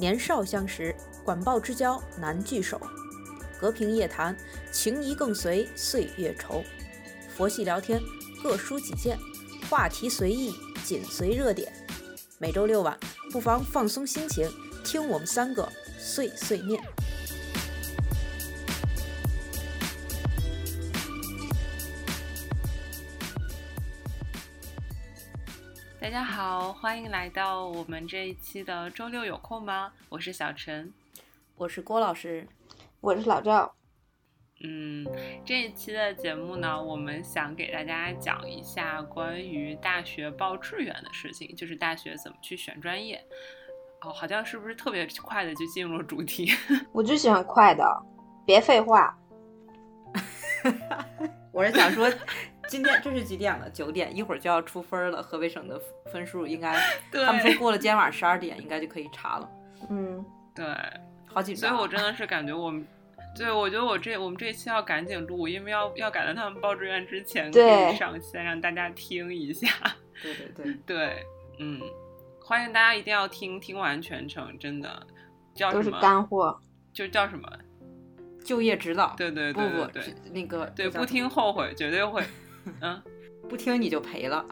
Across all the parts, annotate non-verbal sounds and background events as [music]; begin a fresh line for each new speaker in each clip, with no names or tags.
年少相识，管鲍之交难聚首。和平夜谈，情谊更随岁月稠。佛系聊天，各抒己见，话题随意，紧随热点。每周六晚，不妨放松心情，听我们三个碎碎念。
大家好，欢迎来到我们这一期的周六有空吗？我是小陈，
我是郭老师，
我是老赵。
嗯，这一期的节目呢，我们想给大家讲一下关于大学报志愿的事情，就是大学怎么去选专业。哦，好像是不是特别快的就进入了主题？[laughs]
我就喜欢快的，别废话。[laughs]
我是想说，今天这是几点了？九点，一会儿就要出分了。河北省的分数应该，[laughs] 他们说过了今天晚上十二点应该就可以查了。
嗯，
对，
好紧张。
所以我真的是感觉我们。对，我觉得我这我们这期要赶紧录，因为要要赶在他们报志愿之前可以上线，让大家听一下。
对对对 [laughs]
对，嗯，欢迎大家一定要听听完全程，真的叫什么？
都是干货，
就叫什么？
就业指导。
对对
对
对对，
那个
对，不听后悔，绝对会。嗯，
不听你就赔了。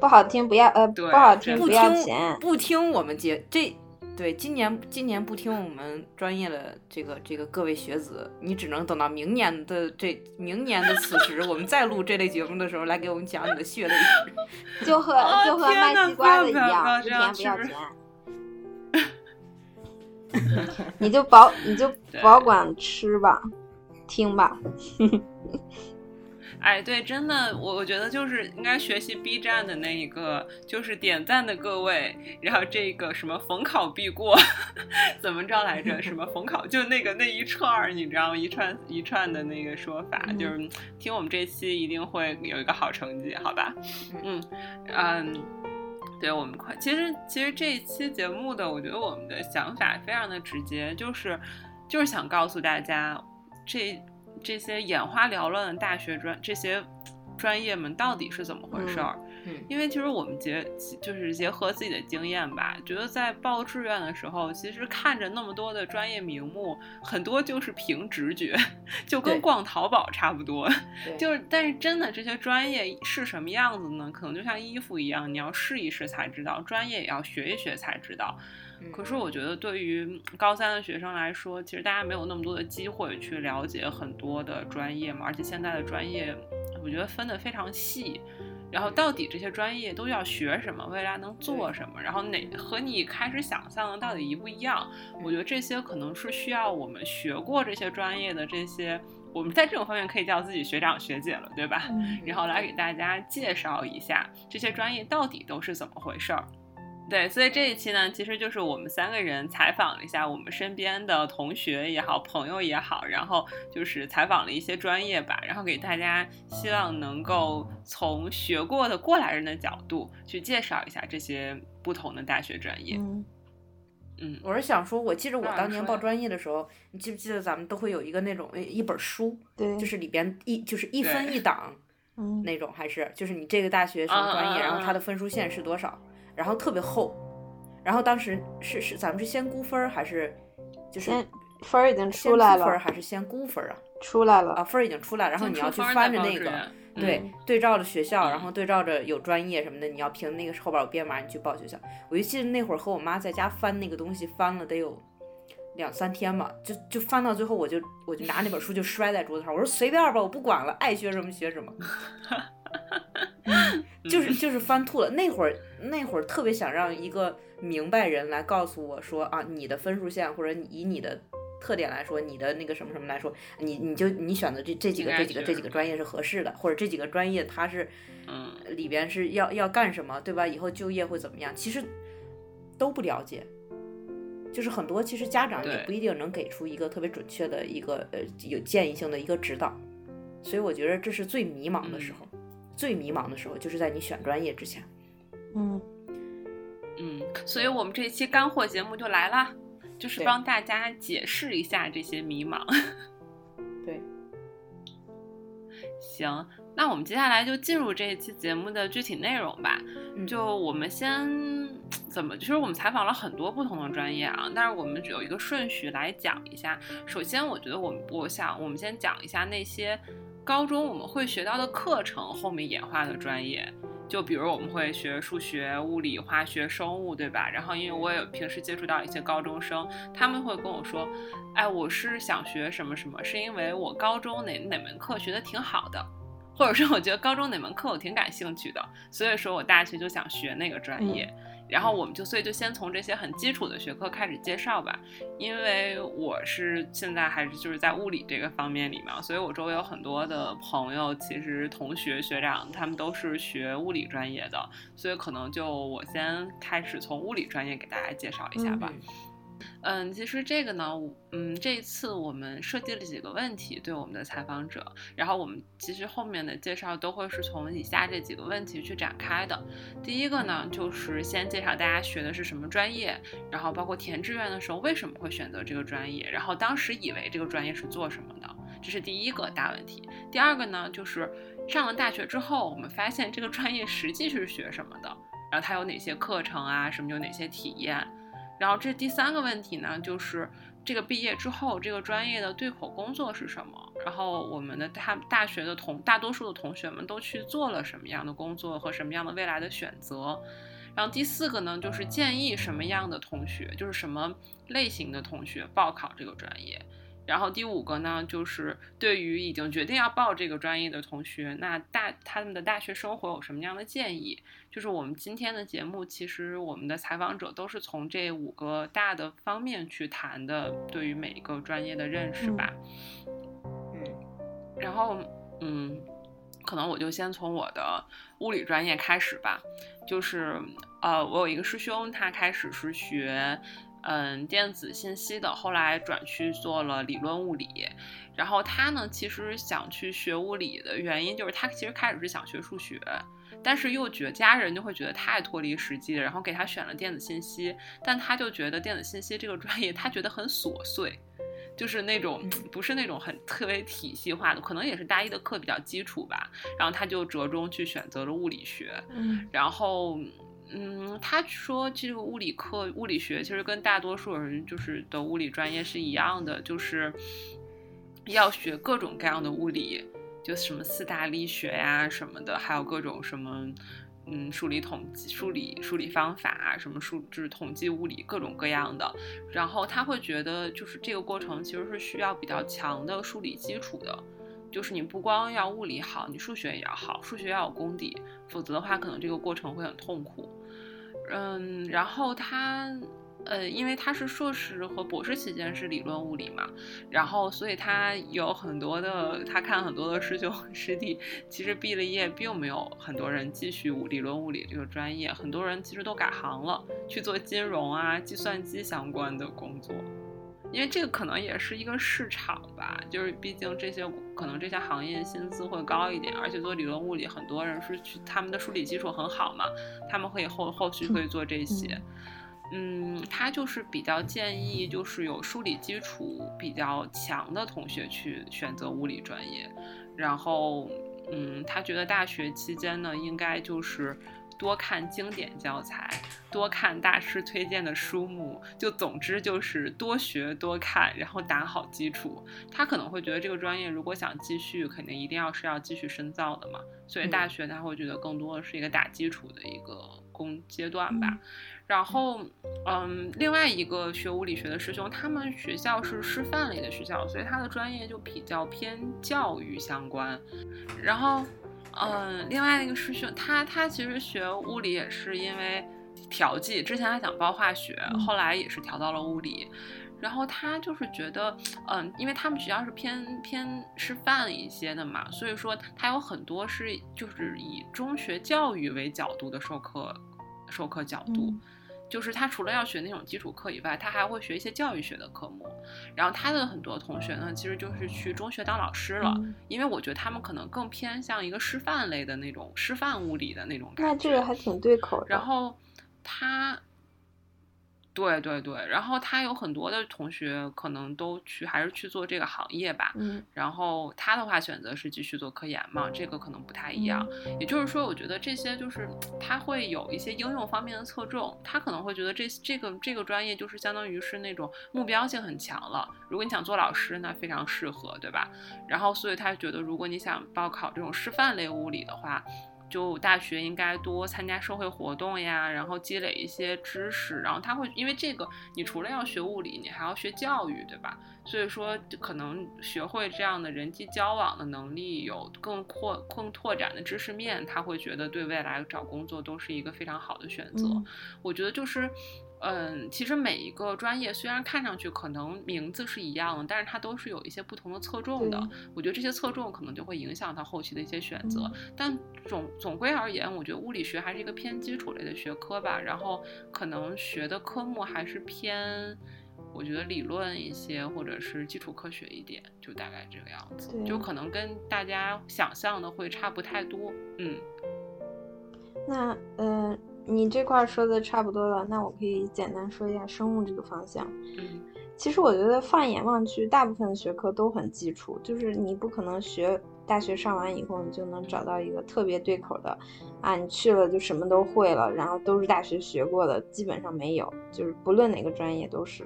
不好听不要呃，不好听
不
要钱。
不听我们节这。对，今年今年不听我们专业的这个这个各位学子，你只能等到明年的这明年的此时，我们再录这类节目的时候来给我们讲你的血泪
史，[laughs] 就和就和卖西瓜的一样，一天不要钱。[laughs] 你就保你就保管吃吧，听吧。
哎，对，真的，我我觉得就是应该学习 B 站的那一个，就是点赞的各位，然后这个什么逢考必过，[laughs] 怎么着来着？什么逢考就那个那一串儿，你知道吗？一串一串的那个说法，就是听我们这期一定会有一个好成绩，好吧？嗯嗯，对我们快，其实其实这一期节目的，我觉得我们的想法非常的直接，就是就是想告诉大家这。这些眼花缭乱的大学专这些专业们到底是怎么回事儿？
嗯，
因为其实我们结就是结合自己的经验吧，觉得在报志愿的时候，其实看着那么多的专业名目，很多就是凭直觉，[laughs] 就跟逛淘宝差不多。[laughs] 就是，但是真的这些专业是什么样子呢？可能就像衣服一样，你要试一试才知道，专业也要学一学才知道。可是我觉得，对于高三的学生来说，其实大家没有那么多的机会去了解很多的专业嘛，而且现在的专业，我觉得分得非常细。然后到底这些专业都要学什么，未来能做什么？然后哪和你开始想象的到底一不一样？我觉得这些可能是需要我们学过这些专业的这些，我们在这种方面可以叫自己学长学姐了，对吧？然后来给大家介绍一下这些专业到底都是怎么回事儿。对，所以这一期呢，其实就是我们三个人采访了一下我们身边的同学也好，朋友也好，然后就是采访了一些专业吧，然后给大家希望能够从学过的过来人的角度去介绍一下这些不同的大学专业。嗯，
我是想说，我记得我当年报专业的时候，你记不记得咱们都会有一个那种一本书，
对，
就是里边一就是一分一档，那种还是就是你这个大学什么专业，然后它的分数线是多少。然后特别厚，然后当时是是咱们是先估分还是就是
分儿已经出来
了，分还是先估分啊？
出来了
啊，分儿已经出来，然后你要去翻着那个，对，对照着学校，然后对照着有专业什么的，你要凭那个后边有编码，你去报学校。我就记得那会儿和我妈在家翻那个东西，翻了得有两三天吧，就就翻到最后，我就我就拿那本书就摔在桌子上，我说随便吧，我不管了，爱学什么学什么。[laughs] [laughs] 就是就是翻吐了。那会儿那会儿特别想让一个明白人来告诉我说啊，你的分数线或者以你的特点来说，你的那个什么什么来说，你你就你选择这这几个这几个这几个专业是合适的，或者这几个专业它是
嗯
里边是要要干什么，对吧？以后就业会怎么样？其实都不了解。就是很多其实家长也不一定能给出一个特别准确的一个呃有建议性的一个指导，所以我觉得这是最迷茫的时候。最迷茫的时候，就是在你选专业之前。
嗯
嗯，所以我们这一期干货节目就来啦，就是帮大家解释一下这些迷茫。[laughs]
对，
行，那我们接下来就进入这一期节目的具体内容吧。就我们先怎么？其实我们采访了很多不同的专业啊，但是我们有一个顺序来讲一下。首先，我觉得我我想我们先讲一下那些高中我们会学到的课程后面演化的专业。就比如我们会学数学、物理、化学、生物，对吧？然后因为我也平时接触到一些高中生，他们会跟我说，哎，我是想学什么什么，是因为我高中哪哪门课学的挺好的，或者说我觉得高中哪门课我挺感兴趣的，所以说我大学就想学那个专业。然后我们就所以就先从这些很基础的学科开始介绍吧，因为我是现在还是就是在物理这个方面里面，所以我周围有很多的朋友，其实同学学长他们都是学物理专业的，所以可能就我先开始从物理专业给大家介绍一下吧。嗯，嗯其实这个呢，嗯，这一次我们设计了几个问题对我们的采访者，然后我们其实后面的介绍都会是从以下这几个问题去展开的。第一个呢，就是先介绍大家学的是什么专业，然后包括填志愿的时候为什么会选择这个专业，然后当时以为这个专业是做什么的，这是第一个大问题。第二个呢，就是上了大学之后，我们发现这个专业实际是学什么的，然后它有哪些课程啊，什么有哪些体验。然后这第三个问题呢，就是这个毕业之后这个专业的对口工作是什么？然后我们的大大学的同大多数的同学们都去做了什么样的工作和什么样的未来的选择？然后第四个呢，就是建议什么样的同学，就是什么类型的同学报考这个专业？然后第五个呢，就是对于已经决定要报这个专业的同学，那大他们的大学生活有什么样的建议？就是我们今天的节目，其实我们的采访者都是从这五个大的方面去谈的，对于每一个专业的认识吧。嗯，然后嗯，可能我就先从我的物理专业开始吧。就是呃，我有一个师兄，他开始是学。嗯，电子信息的，后来转去做了理论物理。然后他呢，其实想去学物理的原因，就是他其实开始是想学数学，但是又觉得家人就会觉得太脱离实际了，然后给他选了电子信息。但他就觉得电子信息这个专业，他觉得很琐碎，就是那种不是那种很特别体系化的，可能也是大一的课比较基础吧。然后他就折中去选择了物理学。嗯，然后。嗯，他说这个物理课、物理学其实跟大多数人就是的物理专业是一样的，就是要学各种各样的物理，就什么四大力学呀什么的，还有各种什么嗯数理统计、数理数理方法，什么数就是统计物理各种各样的。然后他会觉得，就是这个过程其实是需要比较强的数理基础的，就是你不光要物理好，你数学也要好，数学要有功底，否则的话可能这个过程会很痛苦。嗯，然后他，呃，因为他是硕士和博士期间是理论物理嘛，然后所以他有很多的，他看很多的师兄 [laughs] 师弟，其实毕了业并没有很多人继续理论物理这个专业，很多人其实都改行了，去做金融啊、计算机相关的工作。因为这个可能也是一个市场吧，就是毕竟这些可能这些行业薪资会高一点，而且做理论物理很多人是去他们的数理基础很好嘛，他们可以后后续可以做这些。嗯，他就是比较建议就是有数理基础比较强的同学去选择物理专业，然后嗯，他觉得大学期间呢应该就是。多看经典教材，多看大师推荐的书目，就总之就是多学多看，然后打好基础。他可能会觉得这个专业如果想继续，肯定一定要是要继续深造的嘛。所以大学他会觉得更多的是一个打基础的一个工阶段吧。然后，嗯，另外一个学物理学的师兄，他们学校是师范类的学校，所以他的专业就比较偏教育相关。然后。嗯，另外那个师兄，他他其实学物理也是因为调剂，之前他想报化学，后来也是调到了物理。然后他就是觉得，嗯，因为他们学校是偏偏师范一些的嘛，所以说他有很多是就是以中学教育为角度的授课授课角度。就是他除了要学那种基础课以外，他还会学一些教育学的科目。然后他的很多同学呢，其实就是去中学当老师了，因为我觉得他们可能更偏向一个师范类的那种师范物理的那种感觉。
那这个还挺对口的。
然后他，对对对，然后他有很多的同学可能都去还是去做这个行业吧，
嗯，
然后他的话选择是继续做科研嘛，这个可能不太一样。也就是说，我觉得这些就是他会有一些应用方面的侧重，他可能会觉得这这个这个专业就是相当于是那种目标性很强了。如果你想做老师，那非常适合，对吧？然后所以他觉得，如果你想报考这种师范类物理的话。就大学应该多参加社会活动呀，然后积累一些知识，然后他会因为这个，你除了要学物理，你还要学教育，对吧？所以说可能学会这样的人际交往的能力，有更扩更拓展的知识面，他会觉得对未来找工作都是一个非常好的选择。我觉得就是。嗯，其实每一个专业虽然看上去可能名字是一样的，但是它都是有一些不同的侧重的。我觉得这些侧重可能就会影响他后期的一些选择。但总总归而言，我觉得物理学还是一个偏基础类的学科吧。然后可能学的科目还是偏，我觉得理论一些，或者是基础科学一点，就大概这个样子。就可能跟大家想象的会差不太多。嗯，
那嗯。你这块说的差不多了，那我可以简单说一下生物这个方向。
嗯，
其实我觉得放眼望去，大部分的学科都很基础，就是你不可能学大学上完以后你就能找到一个特别对口的，啊，你去了就什么都会了，然后都是大学学过的，基本上没有，就是不论哪个专业都是。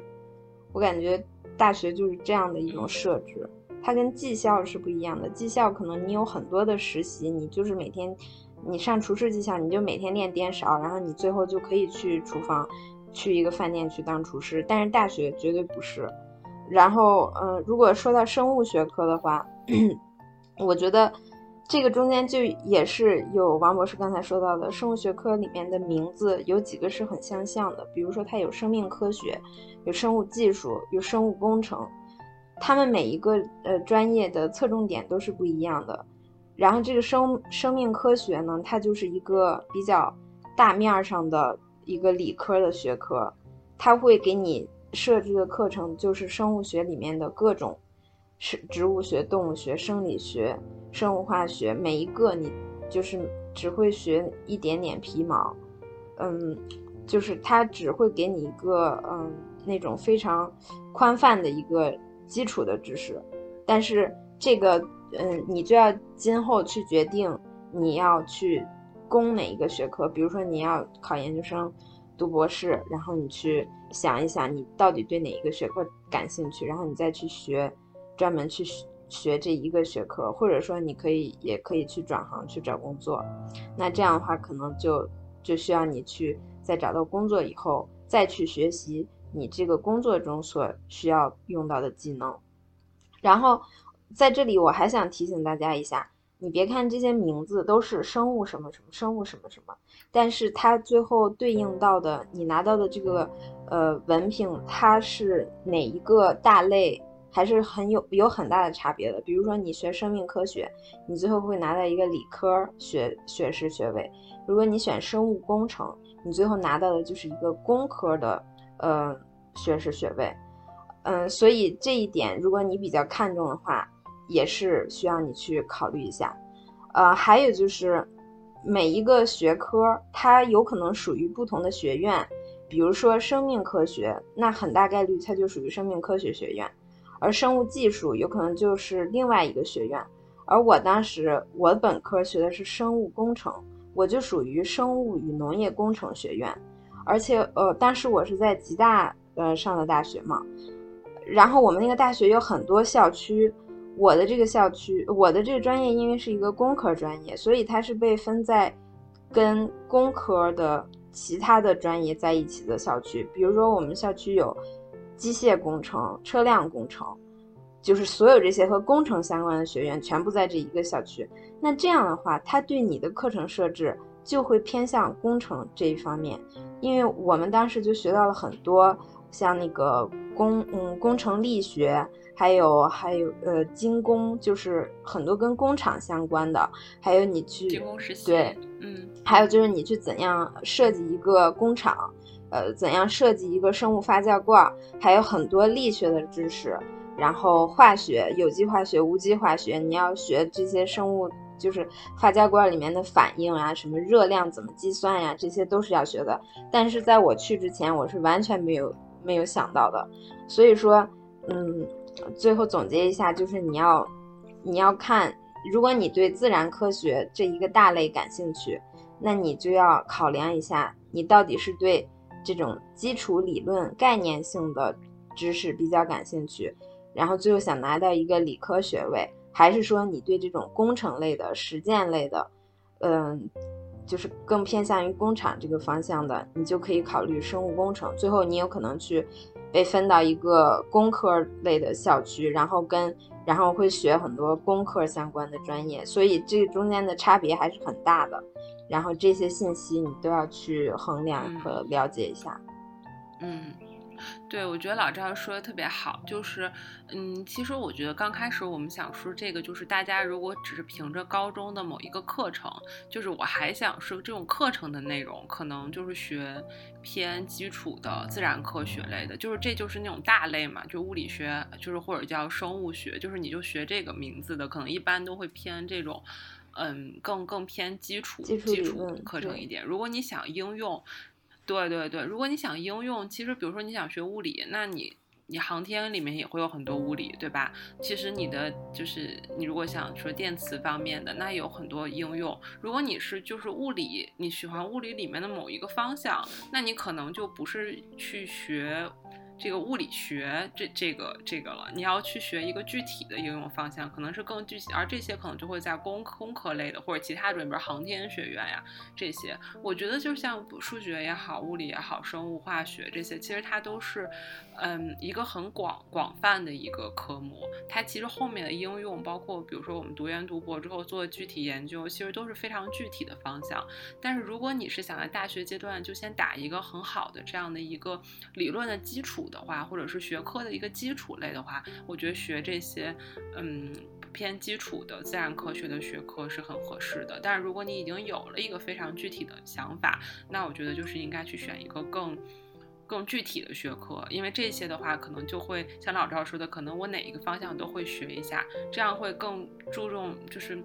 我感觉大学就是这样的一种设置，它跟技校是不一样的。技校可能你有很多的实习，你就是每天。你上厨师技校，你就每天练颠勺，然后你最后就可以去厨房，去一个饭店去当厨师。但是大学绝对不是。然后，嗯，如果说到生物学科的话，[clears throat] 我觉得这个中间就也是有王博士刚才说到的，生物学科里面的名字有几个是很相像的，比如说它有生命科学，有生物技术，有生物工程，他们每一个呃专业的侧重点都是不一样的。然后这个生生命科学呢，它就是一个比较大面上的一个理科的学科，它会给你设置的课程就是生物学里面的各种是植物学、动物学、生理学、生物化学，每一个你就是只会学一点点皮毛，嗯，就是它只会给你一个嗯那种非常宽泛的一个基础的知识，但是这个。嗯，你就要今后去决定你要去攻哪一个学科。比如说你要考研究生、读博士，然后你去想一想你到底对哪一个学科感兴趣，然后你再去学，专门去学这一个学科。或者说你可以也可以去转行去找工作。那这样的话，可能就就需要你去在找到工作以后再去学习你这个工作中所需要用到的技能，然后。在这里，我还想提醒大家一下，你别看这些名字都是生物什么什么生物什么什么，但是它最后对应到的你拿到的这个呃文凭，它是哪一个大类，还是很有有很大的差别的。比如说你学生命科学，你最后会拿到一个理科学学士学位；如果你选生物工程，你最后拿到的就是一个工科的呃学士学位。嗯，所以这一点，如果你比较看重的话，也是需要你去考虑一下，呃，还有就是每一个学科它有可能属于不同的学院，比如说生命科学，那很大概率它就属于生命科学学院，而生物技术有可能就是另外一个学院。而我当时我本科学的是生物工程，我就属于生物与农业工程学院，而且呃，当时我是在吉大呃上的大学嘛，然后我们那个大学有很多校区。我的这个校区，我的这个专业因为是一个工科专业，所以它是被分在跟工科的其他的专业在一起的校区。比如说，我们校区有机械工程、车辆工程，就是所有这些和工程相关的学院全部在这一个校区。那这样的话，它对你的课程设置就会偏向工程这一方面，因为我们当时就学到了很多像那个工嗯工程力学。还有还有呃，精工就是很多跟工厂相关的，还有你去对，
嗯，
还有就是你去怎样设计一个工厂，呃，怎样设计一个生物发酵罐，还有很多力学的知识，然后化学、有机化学、无机化学，你要学这些生物就是发酵罐里面的反应啊，什么热量怎么计算呀，这些都是要学的。但是在我去之前，我是完全没有没有想到的。所以说，嗯，最后总结一下，就是你要你要看，如果你对自然科学这一个大类感兴趣，那你就要考量一下，你到底是对这种基础理论概念性的知识比较感兴趣。然后最后想拿到一个理科学位，还是说你对这种工程类的、实践类的，嗯，就是更偏向于工厂这个方向的，你就可以考虑生物工程。最后你有可能去被分到一个工科类的校区，然后跟然后会学很多工科相关的专业，所以这中间的差别还是很大的。然后这些信息你都要去衡量和了解一下。
嗯。对，我觉得老赵说的特别好，就是，嗯，其实我觉得刚开始我们想说这个，就是大家如果只是凭着高中的某一个课程，就是我还想说这种课程的内容，可能就是学偏基础的自然科学类的，就是这就是那种大类嘛，就物理学，就是或者叫生物学，就是你就学这个名字的，可能一般都会偏这种，嗯，更更偏基础基础课程一点。如果你想应用。对对对，如果你想应用，其实比如说你想学物理，那你你航天里面也会有很多物理，对吧？其实你的就是你如果想说电磁方面的，那有很多应用。如果你是就是物理，你喜欢物理里面的某一个方向，那你可能就不是去学。这个物理学这这个这个了，你要去学一个具体的应用方向，可能是更具体，而这些可能就会在工工科类的或者其他专业，航天学院呀这些。我觉得就像数学也好，物理也好，生物化学这些，其实它都是，嗯，一个很广广泛的一个科目。它其实后面的应用，包括比如说我们读研读博之后做具体研究，其实都是非常具体的方向。但是如果你是想在大学阶段就先打一个很好的这样的一个理论的基础。的话，或者是学科的一个基础类的话，我觉得学这些，嗯，偏基础的自然科学的学科是很合适的。但是如果你已经有了一个非常具体的想法，那我觉得就是应该去选一个更更具体的学科，因为这些的话，可能就会像老赵说的，可能我哪一个方向都会学一下，这样会更注重，就是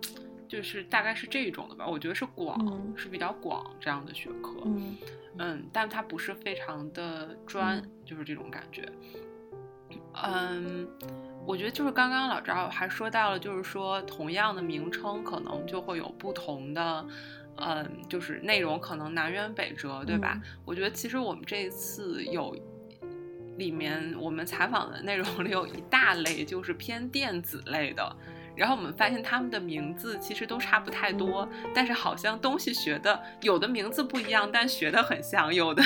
就是大概是这种的吧。我觉得是广，是比较广这样的学科。嗯，但它不是非常的专，就是这种感觉。嗯，我觉得就是刚刚老赵还说到了，就是说同样的名称可能就会有不同的，嗯，就是内容可能南辕北辙，对吧？我觉得其实我们这一次有里面我们采访的内容里有一大类就是偏电子类的。然后我们发现他们的名字其实都差不太多，但是好像东西学的有的名字不一样，但学的很像；有的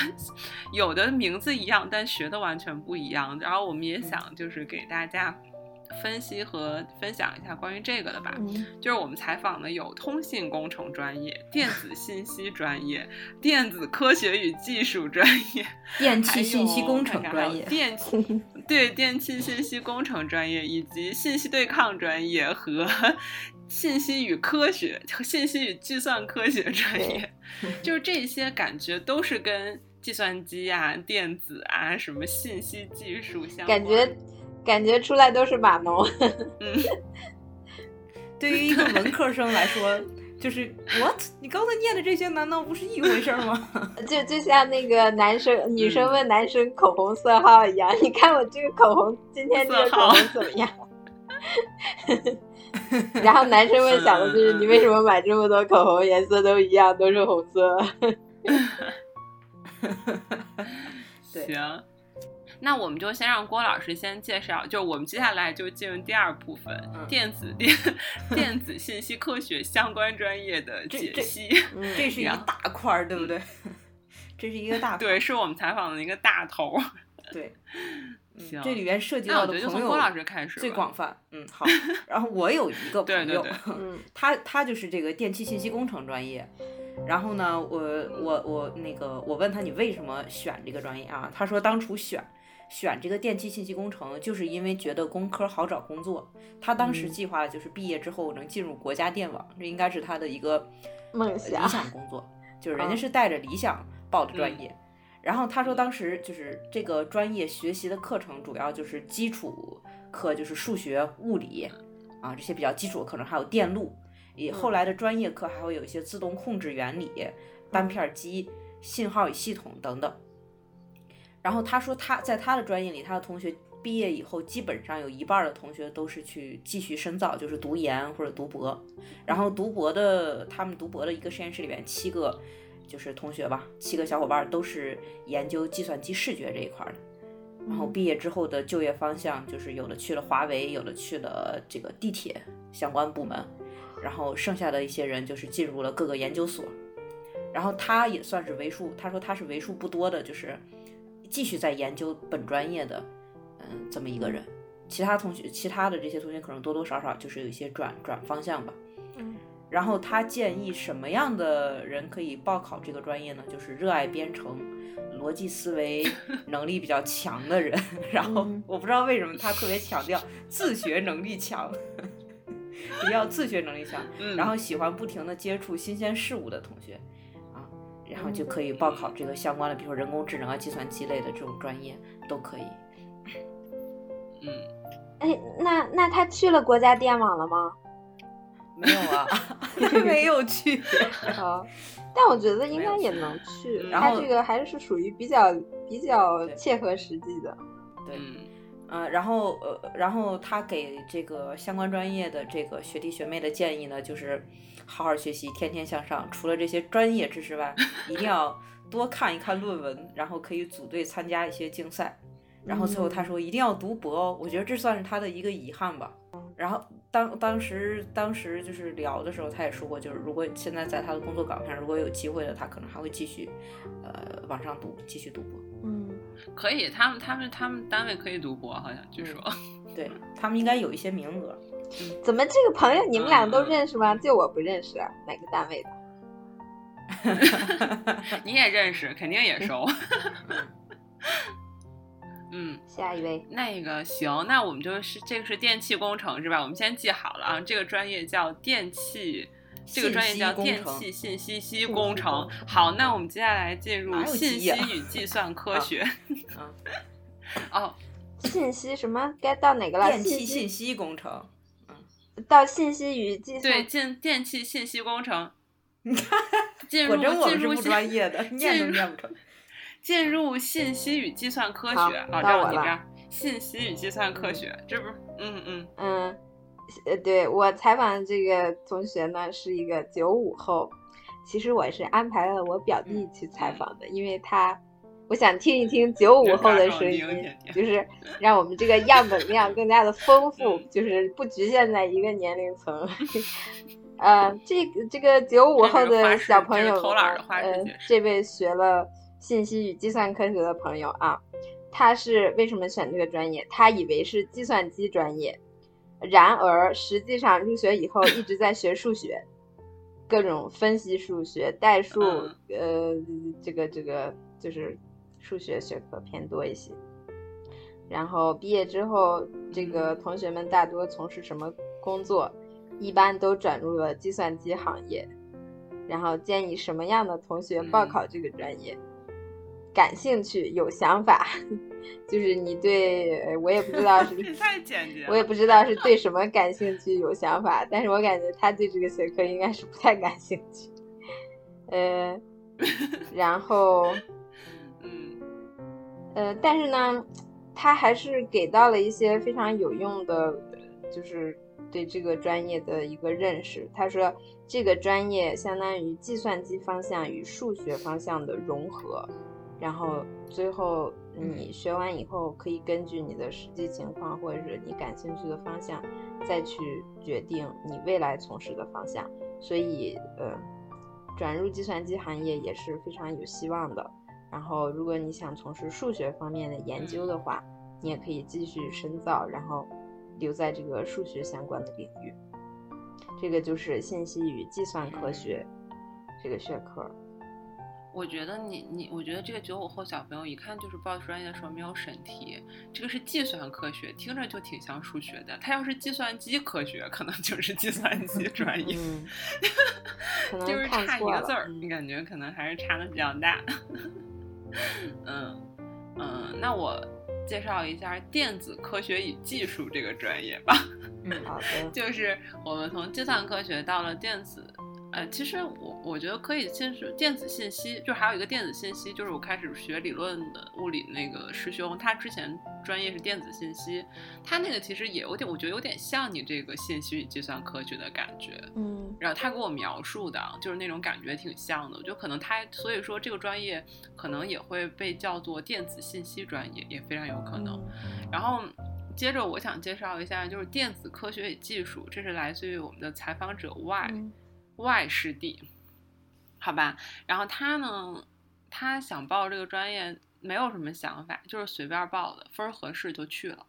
有的名字一样，但学的完全不一样。然后我们也想就是给大家。分析和分享一下关于这个的吧，就是我们采访的有通信工程专业、[laughs] 电子信息专业、电子科学与技术专业、
电气信息工程专业、
电气对电气信息工程专业以及信息对抗专业和 [laughs] 信息与科学、信息与计算科学专业，[laughs] 就是这些感觉都是跟计算机啊、电子啊、什么信息技术相
关。感觉。感觉出来都是码农。[laughs]
嗯，
对于一个文科生来说，就是 what？你刚才念的这些难道不是一回事吗？[laughs]
就就像那个男生女生问男生口红色号一样，你看我这个口红，今天这个口红怎么样？[laughs] 然后男生问想的就是你为什么买这么多口红，颜色都一样，都是红色？
行。那我们就先让郭老师先介绍，就我们接下来就进入第二部分，电子电 [laughs] 电子信息科学相关专业的解析。
这是一大块儿，对不对？[laughs] 这是一个大
对，是我们采访的一个大头。
对，[laughs]
行，
这里边涉及到的
朋友
最广泛。嗯，好。然后我有一个朋
友，
嗯，他他就是这个电气信息工程专业。然后呢，我我我那个我问他你为什么选这个专业啊？他说当初选。选这个电气信息工程，就是因为觉得工科好找工作。他当时计划的就是毕业之后能进入国家电网，这应该是他的一个
梦想、
理想工作。[laughs] 就是人家是带着理想报的专业。然后他说，当时就是这个专业学习的课程主要就是基础课，就是数学、物理啊这些比较基础的课程，还有电路。以后来的专业课还会有一些自动控制原理、单片机、信号与系统等等。然后他说他在他的专业里，他的同学毕业以后，基本上有一半的同学都是去继续深造，就是读研或者读博。然后读博的，他们读博的一个实验室里边，七个就是同学吧，七个小伙伴都是研究计算机视觉这一块的。然后毕业之后的就业方向，就是有的去了华为，有的去了这个地铁相关部门，然后剩下的一些人就是进入了各个研究所。然后他也算是为数，他说他是为数不多的，就是继续在研究本专业的，嗯，这么一个人。其他同学，其他的这些同学可能多多少少就是有一些转转方向吧。
嗯。
然后他建议什么样的人可以报考这个专业呢？就是热爱编程。逻辑思维能力比较强的人，[laughs] 然后我不知道为什么他特别强调自学能力强，一定要自学能力强，然后喜欢不停的接触新鲜事物的同学啊，然后就可以报考这个相关的，比如说人工智能啊、计算机类的这种专业都可以。
嗯，
哎，那那他去了国家电网了吗？[laughs]
没有啊，[laughs] 没有去。[laughs]
好。但我觉得应该也能去，他这个还是属于比较比较切合实际的。
对，嗯，然后呃，然后他给这个相关专业的这个学弟学妹的建议呢，就是好好学习，天天向上。除了这些专业知识外，一定要多看一看论文，然后可以组队参加一些竞赛。然后最后他说一定要读博哦，我觉得这算是他的一个遗憾吧。然后当当时当时就是聊的时候，他也说过，就是如果现在在他的工作岗上，如果有机会的，他可能还会继续，呃，往上读，继续读博。
嗯，
可以，他们他们他们单位可以读博，好像据说，
对他们应该有一些名额。
怎么这个朋友你们俩都认识吗？就我不认识，哪个单位的？[laughs]
你也认识，肯定也熟。[laughs] 嗯，
下一位，
那个行，那我们就是这个是电气工程是吧？我们先记好了啊，这个专业叫电气，这个专业叫电气信息系工程。好，那我们接下来进入信息与计算科学。[laughs] 哦，
信息什么？该到哪个了？
电气信息工程。
嗯，到信息与计算。
对，进电气信息工程。[laughs]
果真我们是不专业的，[laughs] 念都念不成。
进入信息与计算科学，好，到我了。信息与计算科学，这不是，嗯嗯
嗯，呃，对我采访的这个同学呢，是一个九五后。其实我是安排了我表弟去采访的，因为他，我想听一听九五后的声音，就是让我们这个样本量更加的丰富，就是不局限在一个年龄层。[laughs] 呃，这个这个九五后的小朋友，呃，这位学了。信息与计算科学的朋友啊，他是为什么选这个专业？他以为是计算机专业，然而实际上入学以后一直在学数学，各种分析数学、代数，呃，这个这个就是数学学科偏多一些。然后毕业之后，这个同学们大多从事什么工作？一般都转入了计算机行业。然后建议什么样的同学报考这个专业？感兴趣有想法，[laughs] 就是你对我也不知道是 [laughs]
太简洁，
我也不知道是对什么感兴趣有想法，但是我感觉他对这个学科应该是不太感兴趣。呃，[laughs] 然后，
嗯，
呃，但是呢，他还是给到了一些非常有用的，就是对这个专业的一个认识。他说，这个专业相当于计算机方向与数学方向的融合。然后最后你学完以后，可以根据你的实际情况或者是你感兴趣的方向，再去决定你未来从事的方向。所以，呃，转入计算机行业也是非常有希望的。然后，如果你想从事数学方面的研究的话，你也可以继续深造，然后留在这个数学相关的领域。这个就是信息与计算科学这个学科。
我觉得你你，我觉得这个九五后小朋友一看就是报专业的时候没有审题。这个是计算科学，听着就挺像数学的。他要是计算机科学，可能就是计算机 [laughs] 专业，就是差一个字儿，你感觉可能还是差的比较大。[laughs] [laughs] 嗯嗯，那我介绍一下电子科学与技术这个专业吧。
嗯，
好的，[laughs]
就是我们从计算科学到了电子。呃，其实我我觉得可以先是电子信息，就还有一个电子信息，就是我开始学理论的物理那个师兄，他之前专业是电子信息，他那个其实也有点，我觉得有点像你这个信息与计算科学的感觉，
嗯，
然后他给我描述的就是那种感觉挺像的，我觉得可能他，所以说这个专业可能也会被叫做电子信息专业，也非常有可能。然后接着我想介绍一下，就是电子科学与技术，这是来自于我们的采访者 Y。外师弟，好吧，然后他呢，他想报这个专业，没有什么想法，就是随便报的，分儿合适就去了，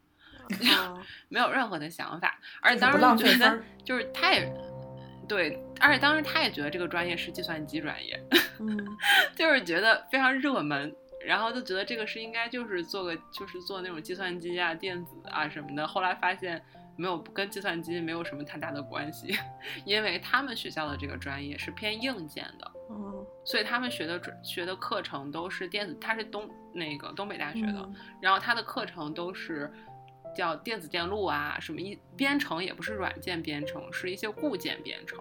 [laughs] 没有任何的想法。而且当时觉得，就是他也对，而且当时他也觉得这个专业是计算机专业，[laughs] 就是觉得非常热门，然后就觉得这个是应该就是做个就是做那种计算机啊、电子啊什么的。后来发现。没有跟计算机没有什么太大的关系，[laughs] 因为他们学校的这个专业是偏硬件的，
嗯，
所以他们学的学的课程都是电子，他是东那个东北大学的，然后他的课程都是叫电子电路啊，什么一编程也不是软件编程，是一些固件编程，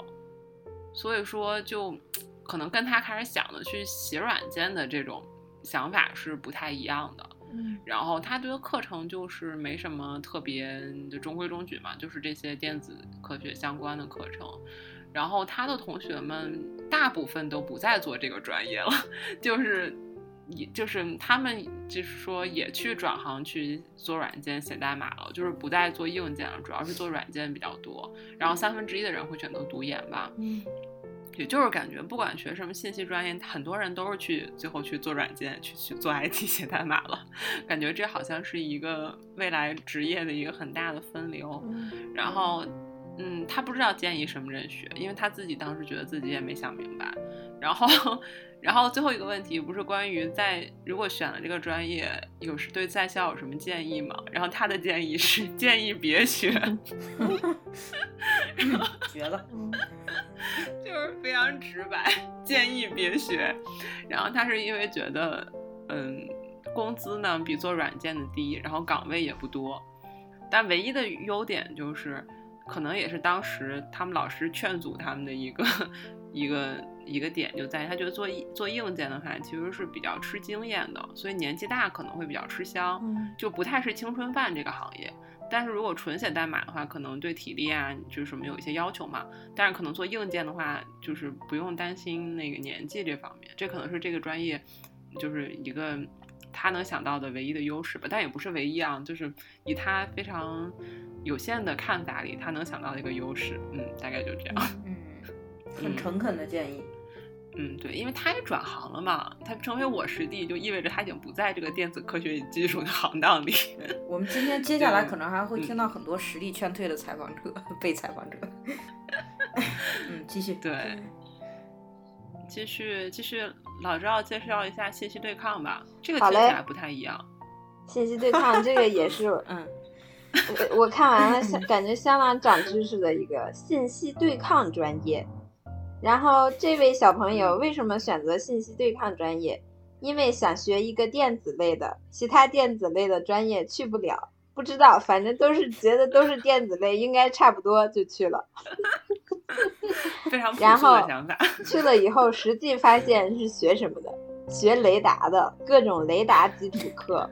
所以说就可能跟他开始想的去写软件的这种想法是不太一样的。然后他这个课程就是没什么特别的中规中矩嘛，就是这些电子科学相关的课程。然后他的同学们大部分都不再做这个专业了，[laughs] 就是也就是他们就是说也去转行去做软件写代码了，就是不再做硬件了，主要是做软件比较多。然后三分之一的人会选择读研吧。也就是感觉，不管学什么信息专业，很多人都是去最后去做软件，去去做 [laughs] IT 写代码了。感觉这好像是一个未来职业的一个很大的分流。然后，嗯，他不知道建议什么人学，因为他自己当时觉得自己也没想明白。然后。然后最后一个问题不是关于在如果选了这个专业，有是对在校有什么建议吗？然后他的建议是建议别学，[laughs]
绝了，[laughs]
就是非常直白，建议别学。然后他是因为觉得，嗯，工资呢比做软件的低，然后岗位也不多，但唯一的优点就是，可能也是当时他们老师劝阻他们的一个 [laughs] 一个。一个点就在于他觉得做做硬件的话，其实是比较吃经验的，所以年纪大可能会比较吃香，就不太是青春饭这个行业。但是如果纯写代码的话，可能对体力啊就是什么有一些要求嘛。但是可能做硬件的话，就是不用担心那个年纪这方面，这可能是这个专业就是一个他能想到的唯一的优势吧。但也不是唯一啊，就是以他非常有限的看法里，他能想到的一个优势。嗯，大概就这样。
嗯，[laughs] 很诚恳的建议。
嗯，对，因为他也转行了嘛，他成为我师弟，就意味着他已经不在这个电子科学与技术的行当里。[laughs]
我们今天接下来可能还会听到很多实力劝退的采访者、被采访者。[laughs] 嗯，继续。
对，继续继续，老赵介绍一下信息对抗吧，这个听起来不太一样。
信息对抗这个也是，嗯，我我看完了，相感觉相当长知识的一个信息对抗专业。然后这位小朋友为什么选择信息对抗专业？因为想学一个电子类的，其他电子类的专业去不了。不知道，反正都是觉得都是电子类，应该差不多就去了。
非常
然后
去
了以后，实际发现是学什么的？学雷达的各种雷达基础课，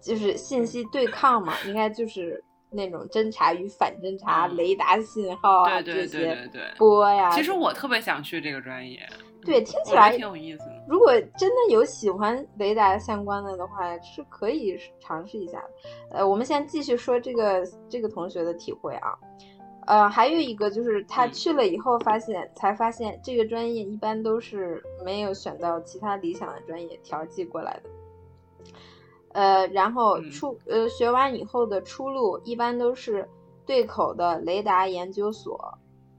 就是信息对抗嘛，应该就是。那种侦查与反侦查、雷达信号
啊这
些波呀，
其实我特别想去这个专业。
对，听起来
挺有意思。
如果真的有喜欢雷达相关的的话，是可以尝试一下的。呃，我们先继续说这个这个同学的体会啊。呃，还有一个就是他去了以后发现，才发现这个专业一般都是没有选到其他理想的专业调剂过来的。呃，然后出呃学完以后的出路一般都是对口的雷达研究所，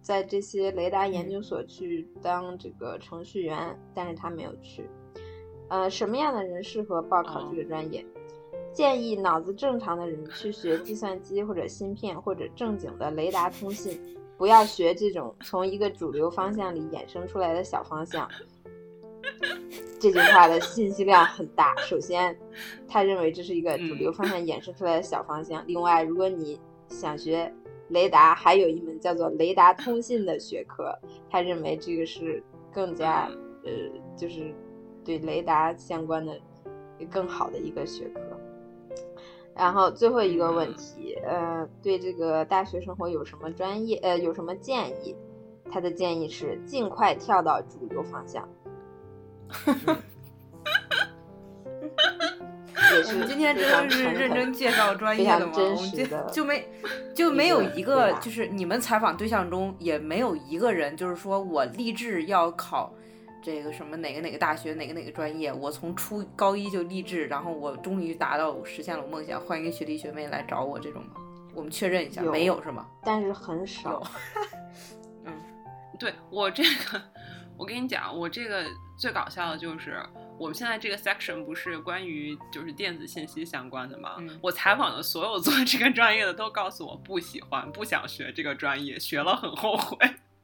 在这些雷达研究所去当这个程序员，但是他没有去。呃，什么样的人适合报考这个专业？建议脑子正常的人去学计算机或者芯片或者正经的雷达通信，不要学这种从一个主流方向里衍生出来的小方向。[laughs] 这句话的信息量很大。首先，他认为这是一个主流方向衍生出来的小方向。另外，如果你想学雷达还有一门叫做雷达通信的学科，他认为这个是更加呃，就是对雷达相关的更好的一个学科。然后最后一个问题，呃，对这个大学生活有什么专业呃有什么建议？他的建议是尽快跳到主流方向。
我们今天真的是认真介绍专业的吗？我们就就没就没有一个，就是你们采访对象中也没有一个人，就是说我立志要考这个什么哪个哪个大学哪个哪个专业，我从初高一就立志，然后我终于达到实现了我梦想，欢迎学弟学妹来找我这种吗？我们确认一下，没有是吗？
但是很少。[laughs]
嗯，对我这个，我跟你讲，我这个最搞笑的就是。我们现在这个 section 不是关于就是电子信息相关的吗？我采访的所有做这个专业的都告诉我不喜欢，不想学这个专业，学了很后悔。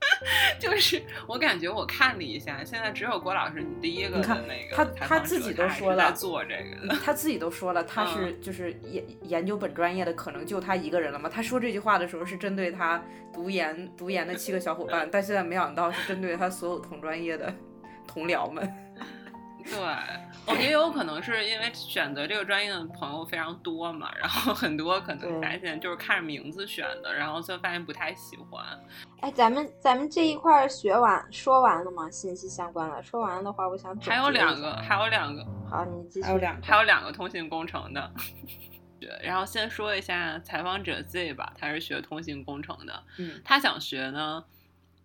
[laughs] 就是我感觉我看了一下，现在只有郭老师你第一个的那个，
他他自己都说了
做这个，
他自己都说了他是就是研研究本专业的可能就他一个人了嘛。他说这句话的时候是针对他读研读研的七个小伙伴，[laughs] 但现在没想到是针对他所有同专业的同僚们。[laughs]
对，我觉得有可能是因为选择这个专业的朋友非常多嘛，然后很多可能发现就是看着名字选的，然后就发现不太喜欢。
哎，咱们咱们这一块学完说完了吗？信息相关的说完了的话，我想
还有两个，还有两个。
好，你继续。
还有两，
还有两个通信工程的。[laughs] 对，然后先说一下采访者 Z 吧，他是学通信工程的。
嗯，
他想学呢，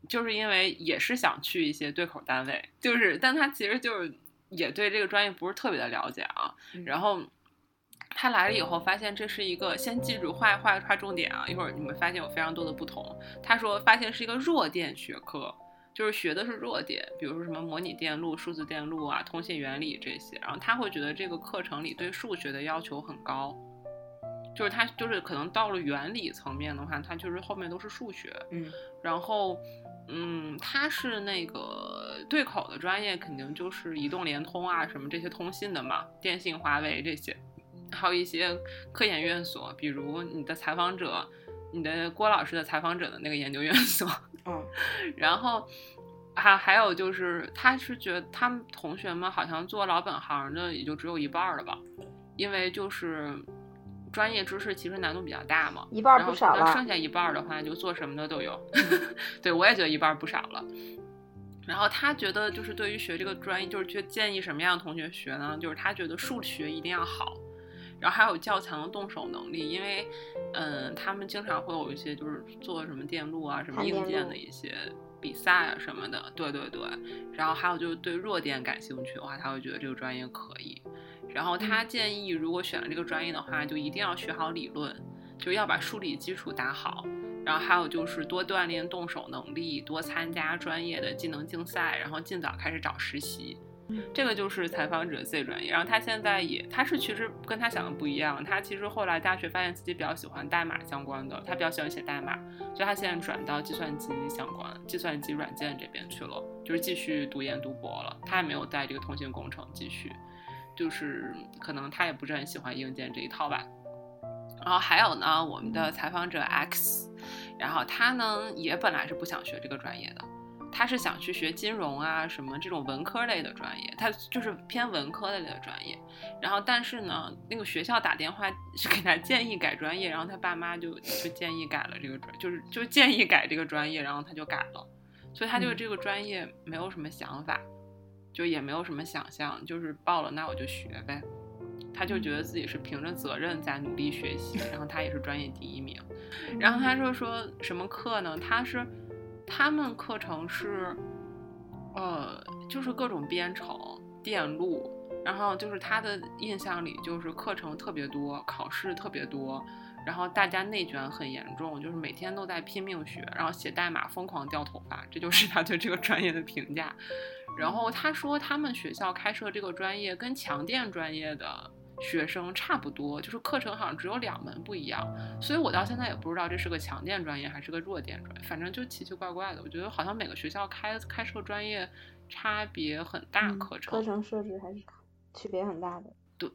就是因为也是想去一些对口单位，就是，但他其实就是。也对这个专业不是特别的了解啊，然后他来了以后发现这是一个，先记住画画画重点啊，一会儿你们发现有非常多的不同。他说发现是一个弱电学科，就是学的是弱电，比如说什么模拟电路、数字电路啊、通信原理这些。然后他会觉得这个课程里对数学的要求很高，就是他就是可能到了原理层面的话，他就是后面都是数学。
嗯，
然后。嗯，他是那个对口的专业，肯定就是移动、联通啊，什么这些通信的嘛，电信、华为这些，还有一些科研院所，比如你的采访者，你的郭老师的采访者的那个研究院所，
嗯，[laughs]
然后还还有就是，他是觉得他们同学们好像做老本行的也就只有一半了吧，因为就是。专业知识其实难度比较大嘛，
一半不少
了。剩下一半的话，就做什么的都有。[laughs] 对我也觉得一半不少了。然后他觉得，就是对于学这个专业，就是去建议什么样的同学学呢？就是他觉得数学一定要好，然后还有较强的动手能力，因为，嗯，他们经常会有一些就是做什么电路啊、什么硬件的一些比赛啊什么的。对对对。然后还有就是对弱电感兴趣的话，他会觉得这个专业可以。然后他建议，如果选了这个专业的话，就一定要学好理论，就要把数理基础打好。然后还有就是多锻炼动手能力，多参加专业的技能竞赛，然后尽早开始找实习。这个就是采访者 Z 专业。然后他现在也，他是其实跟他想的不一样。他其实后来大学发现自己比较喜欢代码相关的，他比较喜欢写代码，所以他现在转到计算机相关、计算机软件这边去了，就是继续读研读博了。他也没有在这个通信工程继续。就是可能他也不是很喜欢硬件这一套吧，然后还有呢，我们的采访者 X，然后他呢也本来是不想学这个专业的，他是想去学金融啊什么这种文科类的专业，他就是偏文科类的专业，然后但是呢，那个学校打电话是给他建议改专业，然后他爸妈就就建议改了这个专，就是就建议改这个专业，然后他就改了，所以他对这个专业没有什么想法。就也没有什么想象，就是报了，那我就学呗。他就觉得自己是凭着责任在努力学习，然后他也是专业第一名。然后他就说什么课呢？他是他们课程是，呃，就是各种编程、电路。然后就是他的印象里，就是课程特别多，考试特别多，然后大家内卷很严重，就是每天都在拼命学，然后写代码疯狂掉头发。这就是他对这个专业的评价。然后他说，他们学校开设这个专业跟强电专业的学生差不多，就是课程好像只有两门不一样。所以我到现在也不知道这是个强电专业还是个弱电专业，反正就奇奇怪怪的。我觉得好像每个学校开开设专业差别很大，课程
课程设置还是区别很大的。
对，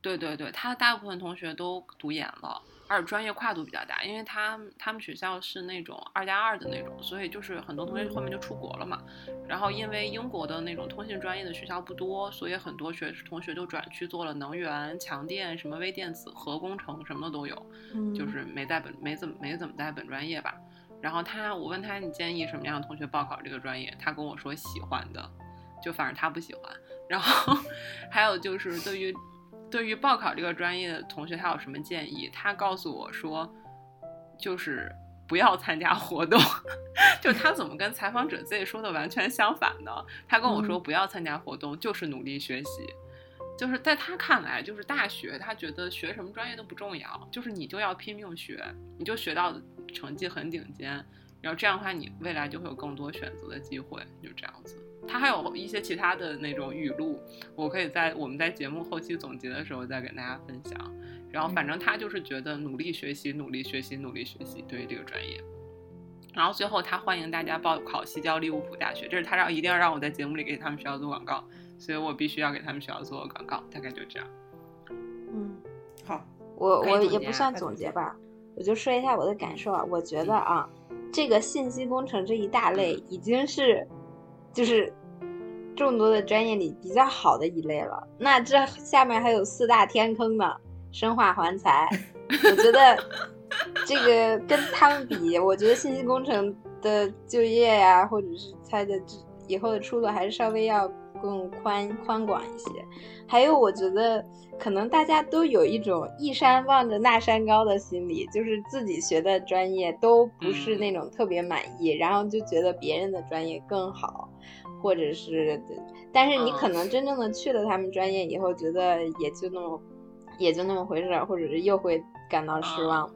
对对对，他大部分同学都读研了，而且专业跨度比较大，因为他他们学校是那种二加二的那种，所以就是很多同学后面就出国了嘛。然后因为英国的那种通信专业的学校不多，所以很多学同学就转去做了能源、强电、什么微电子、核工程什么的都有，就是没在本没怎么没怎么在本专业吧。然后他我问他你建议什么样的同学报考这个专业，他跟我说喜欢的，就反正他不喜欢。然后 [laughs] 还有就是对于。对于报考这个专业的同学，他有什么建议？他告诉我说，就是不要参加活动。[laughs] 就他怎么跟采访者自己说的完全相反呢？他跟我说不要参加活动，就是努力学习。就是在他看来，就是大学，他觉得学什么专业都不重要，就是你就要拼命学，你就学到成绩很顶尖，然后这样的话，你未来就会有更多选择的机会，就这样子。他还有一些其他的那种语录，我可以在我们在节目后期总结的时候再跟大家分享。然后反正他就是觉得努力学习，努力学习，努力学习，对于这个专业。然后最后他欢迎大家报考西交利物浦大学，这是他让一定要让我在节目里给他们学校做广告，所以我必须要给他们学校做广告。大概就这样。
嗯，
好，
我我也不算总结吧，我就说一下我的感受啊。我觉得啊，这个信息工程这一大类已经是。就是众多的专业里比较好的一类了。那这下面还有四大天坑呢，生化环材。我觉得这个跟他们比，我觉得信息工程的就业呀，或者是它的以后的出路还是稍微要更宽宽广一些。还有，我觉得可能大家都有一种一山望着那山高的心理，就是自己学的专业都不是那种特别满意，然后就觉得别人的专业更好。或者是，但是你可能真正的去了他们专业以后，觉得也就那么，也就那么回事儿，或者是又会感到失望。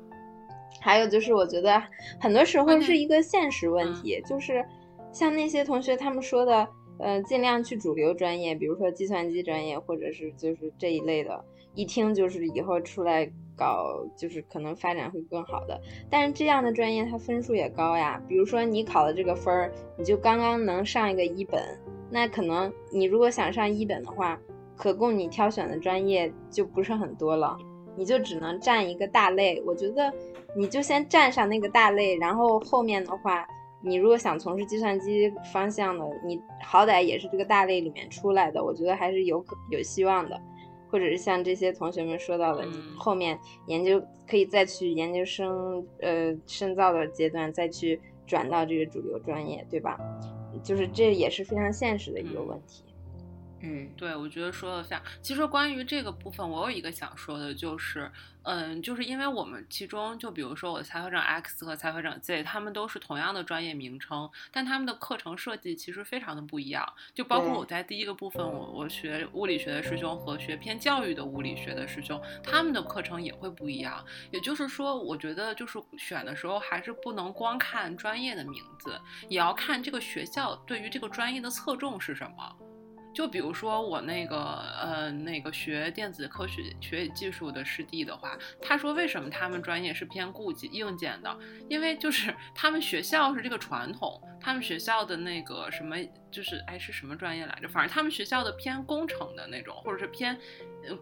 还有就是，我觉得很多时候是一个现实问题，就是像那些同学他们说的，呃，尽量去主流专业，比如说计算机专业，或者是就是这一类的，一听就是以后出来。搞就是可能发展会更好的，但是这样的专业它分数也高呀。比如说你考的这个分儿，你就刚刚能上一个一本，那可能你如果想上一本的话，可供你挑选的专业就不是很多了，你就只能占一个大类。我觉得你就先占上那个大类，然后后面的话，你如果想从事计算机方向的，你好歹也是这个大类里面出来的，我觉得还是有可有希望的。或者是像这些同学们说到的，你后面研究可以再去研究生，呃，深造的阶段再去转到这个主流专业，对吧？就是这也是非常现实的一个问题。
嗯，
对，我觉得说的像。其实关于这个部分，我有一个想说的，就是，嗯，就是因为我们其中，就比如说我采访者 X 和采访者 Z，他们都是同样的专业名称，但他们的课程设计其实非常的不一样。就包括我在第一个部分，我我学物理学的师兄和学偏教育的物理学的师兄，他们的课程也会不一样。也就是说，我觉得就是选的时候，还是不能光看专业的名字，也要看这个学校对于这个专业的侧重是什么。就比如说我那个呃那个学电子科学学技术的师弟的话，他说为什么他们专业是偏固件硬件的？因为就是他们学校是这个传统，他们学校的那个什么就是哎是什么专业来着？反正他们学校的偏工程的那种，或者是偏。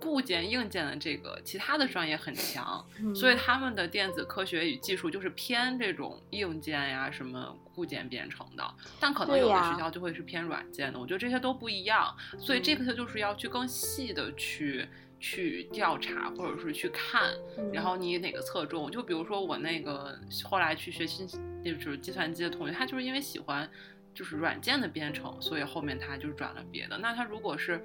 固件硬件的这个其他的专业很强，所以他们的电子科学与技术就是偏这种硬件呀，什么固件编程的。但可能有的学校就会是偏软件的。我觉得这些都不一样，所以这个就是要去更细的去去调查或者是去看，然后你哪个侧重。就比如说我那个后来去学信，就是计算机的同学，他就是因为喜欢。就是软件的编程，所以后面他就转了别的。那他如果是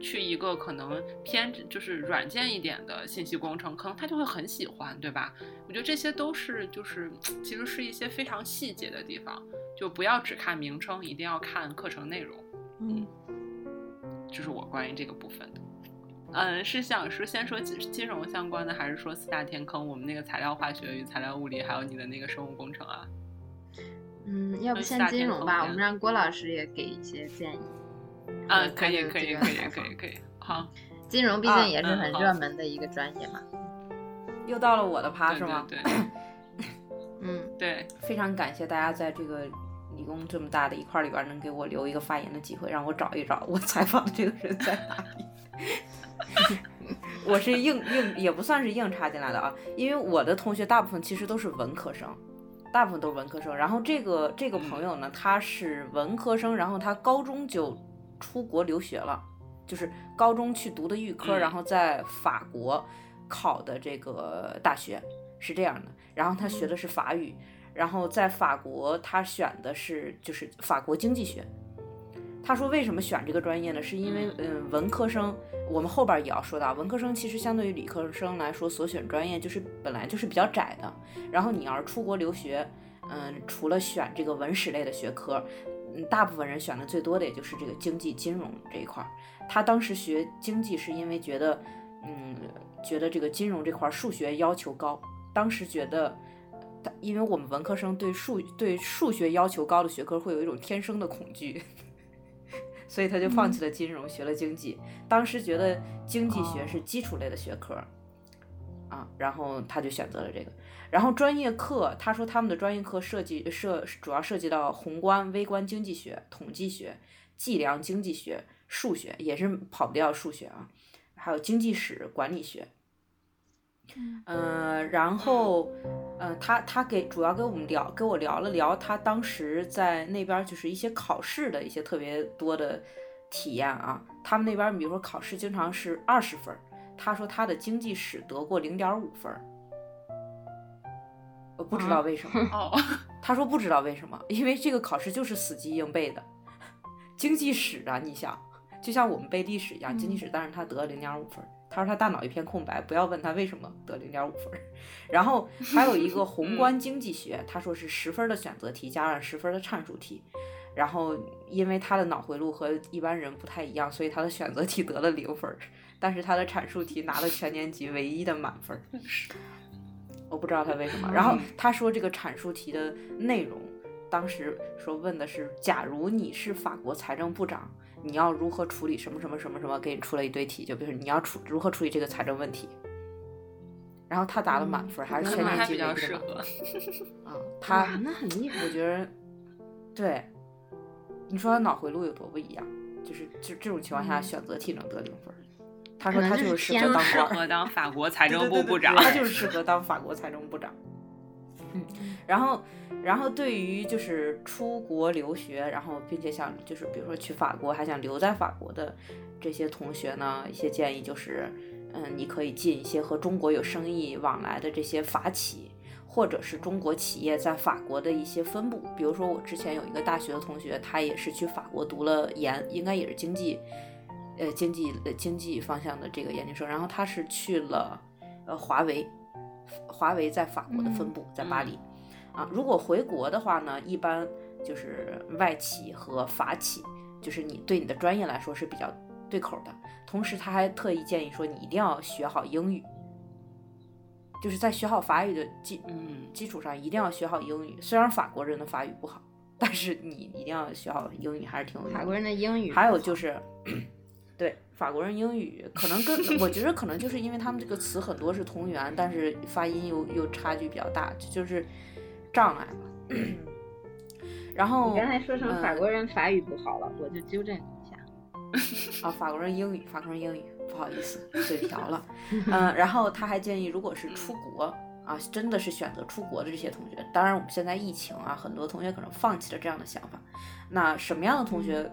去一个可能偏就是软件一点的信息工程，可能他就会很喜欢，对吧？我觉得这些都是就是其实是一些非常细节的地方，就不要只看名称，一定要看课程内容。
嗯，
这是我关于这个部分的。嗯，是想说先说金金融相关的，还是说四大天坑？我们那个材料化学与材料物理，还有你的那个生物工程啊？
嗯，要不先金融吧，我们让郭老师也给一些建议。
啊，可以，可以，可以，可以，可以。好，
金融毕竟也是很热门的一个专业嘛。
又到了我的趴是吗？
对。[laughs]
嗯，
对。
非常感谢大家在这个理工这么大的一块里边能给我留一个发言的机会，让我找一找我采访的这个人在哪里。我是硬硬也不算是硬插进来的啊，因为我的同学大部分其实都是文科生，大部分都是文科生。然后这个这个朋友呢，他是文科生，然后他高中就出国留学了，就是高中去读的预科，然后在法国考的这个大学是这样的。然后他学的是法语，然后在法国他选的是就是法国经济学。他说为什么选这个专业呢？是因为嗯，文科生，我们后边也要说到，文科生其实相对于理科生来说，所选专业就是本来就是比较窄的。然后你要是出国留学，嗯，除了选这个文史类的学科，嗯，大部分人选的最多的也就是这个经济金融这一块。他当时学经济是因为觉得，嗯，觉得这个金融这块数学要求高。当时觉得，因为我们文科生对数对数学要求高的学科会有一种天生的恐惧。所以他就放弃了金融，学了经济。当时觉得经济学是基础类的学科，啊，然后他就选择了这个。然后专业课，他说他们的专业课设计涉主要涉及到宏观、微观经济学、统计学、计量经济学、数学，也是跑不掉数学啊，还有经济史、管理学。嗯，然后，呃，他他给主要跟我们聊，跟我聊了聊他当时在那边就是一些考试的一些特别多的体验啊。他们那边比如说考试经常是二十分，他说他的经济史得过零点五分，我不知道为什么。[laughs]
哦，
他说不知道为什么，因为这个考试就是死记硬背的 [laughs] 经济史啊，你想，就像我们背历史一样，经济史，但是他得了零点五分。他说他大脑一片空白，不要问他为什么得零点五分。然后还有一个 [laughs] 宏观经济学，他说是十分的选择题加上十分的阐述题。然后因为他的脑回路和一般人不太一样，所以他的选择题得了零分，但是他的阐述题拿了全年级唯一的满分。[laughs] 我不知道他为什么。然后他说这个阐述题的内容，当时说问的是，假如你是法国财政部长。你要如何处理什么什么什么什么？给你出了一堆题，就比如说你要处如何处理这个财政问题。然后他答了满分，还是全年级
比较适合。
啊，[laughs] 他
那很厉害。
我觉得，对，你说他脑回路有多不一样？就是就这种情况下，选择题能得零分。他说他就是适合当
适合当法国财政部部长。
他 [laughs] 就是适合当法国财政部长。嗯，然后。然后对于就是出国留学，然后并且想就是比如说去法国还想留在法国的这些同学呢，一些建议就是，嗯，你可以进一些和中国有生意往来的这些法企，或者是中国企业在法国的一些分部。比如说我之前有一个大学的同学，他也是去法国读了研，应该也是经济，呃，经济呃经济方向的这个研究生。然后他是去了呃华为，华为在法国的分部在巴黎。啊，如果回国的话呢，一般就是外企和法企，就是你对你的专业来说是比较对口的。同时，他还特意建议说，你一定要学好英语，就是在学好法语的基嗯基础上，一定要学好英语。虽然法国人的法语不好，但是你一定要学好英语，还是挺有用。
法国人的英语
还有就是，[clears throat] 对法国人英语可能跟我觉得可能就是因为他们这个词很多是同源，但是发音又又差距比较大，就是。障碍了，[clears throat] 然后
你刚才说成法国人法语不好了，我就纠正你一下。[laughs]
啊，法国人英语，法国人英语，不好意思，嘴瓢了。嗯，然后他还建议，如果是出国啊，真的是选择出国的这些同学，当然我们现在疫情啊，很多同学可能放弃了这样的想法。那什么样的同学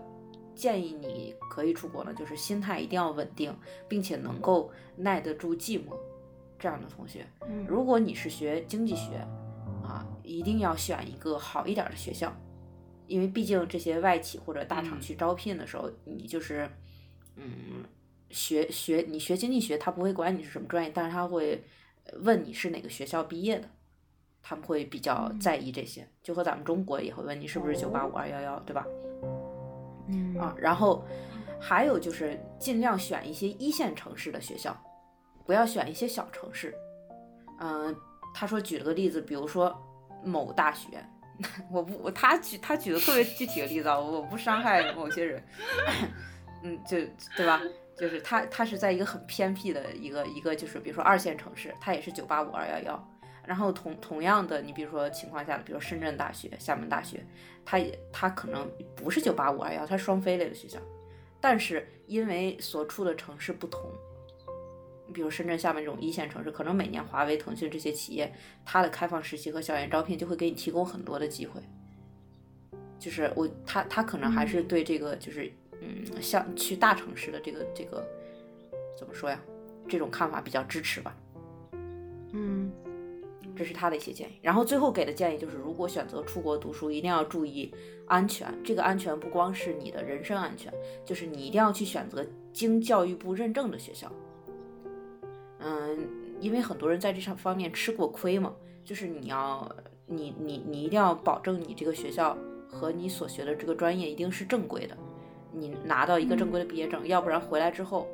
建议你可以出国呢？就是心态一定要稳定，并且能够耐得住寂寞这样的同学。如果你是学经济学。啊，一定要选一个好一点的学校，因为毕竟这些外企或者大厂去招聘的时候，你就是，嗯，学学你学经济学，他不会管你是什么专业，但是他会问你是哪个学校毕业的，他们会比较在意这些，就和咱们中国也会问你是不是九八五二幺幺，对吧？
嗯
啊，然后还有就是尽量选一些一线城市的学校，不要选一些小城市，嗯。他说举了个例子，比如说某大学，[laughs] 我不他举他举的特别具体的例子啊，我不伤害某些人，[laughs] 嗯，就对吧？就是他他是在一个很偏僻的一个一个就是比如说二线城市，他也是九八五二幺幺，然后同同样的，你比如说情况下，比如深圳大学、厦门大学，它也它可能不是九八五二幺，它双非类的学校，但是因为所处的城市不同。比如深圳、厦门这种一线城市，可能每年华为、腾讯这些企业，它的开放实习和校园招聘就会给你提供很多的机会。就是我他他可能还是对这个就是嗯，像去大城市的这个这个怎么说呀？这种看法比较支持吧。
嗯，
这是他的一些建议。然后最后给的建议就是，如果选择出国读书，一定要注意安全。这个安全不光是你的人身安全，就是你一定要去选择经教育部认证的学校。嗯，因为很多人在这上方面吃过亏嘛，就是你要你你你一定要保证你这个学校。和你所学的这个专业一定是正规的，你拿到一个正规的毕业证，要不然回来之后，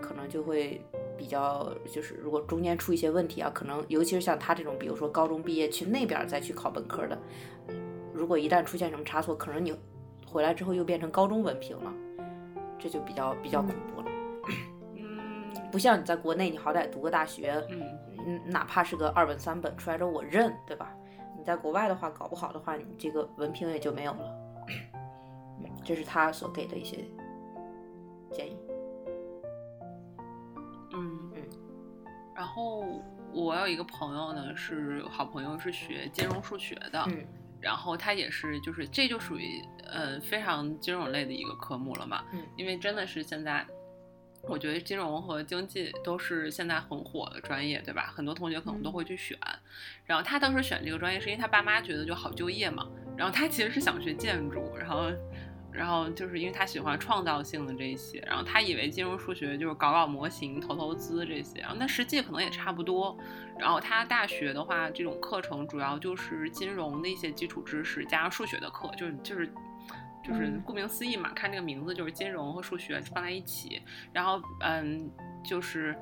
可能就会比较就是，如果中间出一些问题啊，可能尤其是像他这种，比如说高中毕业去那边再去考本科的，如果一旦出现什么差错，可能你回来之后又变成高中文凭了，这就比较比较恐怖了。
嗯，[clears throat]
不像你在国内，你好歹读个大学，
嗯，
哪怕是个二本三本出来之后我认，对吧？你在国外的话，搞不好的话，你这个文凭也就没有了。[clears throat] 这是他所给的一些建议。
嗯嗯。然后我有一个朋友呢，是好朋友，是学金融数学的。
嗯。
然后他也是，就是这就属于呃非常金融类的一个科目了嘛。
嗯。
因为真的是现在。我觉得金融和经济都是现在很火的专业，对吧？很多同学可能都会去选。然后他当时选这个专业，是因为他爸妈觉得就好就业嘛。然后他其实是想学建筑，然后，然后就是因为他喜欢创造性的这些。然后他以为金融数学就是搞搞模型、投投资这些，然后那实际可能也差不多。然后他大学的话，这种课程主要就是金融的一些基础知识加上数学的课，就是就是。就是顾名思义嘛，看这个名字就是金融和数学放在一起，然后嗯，就是。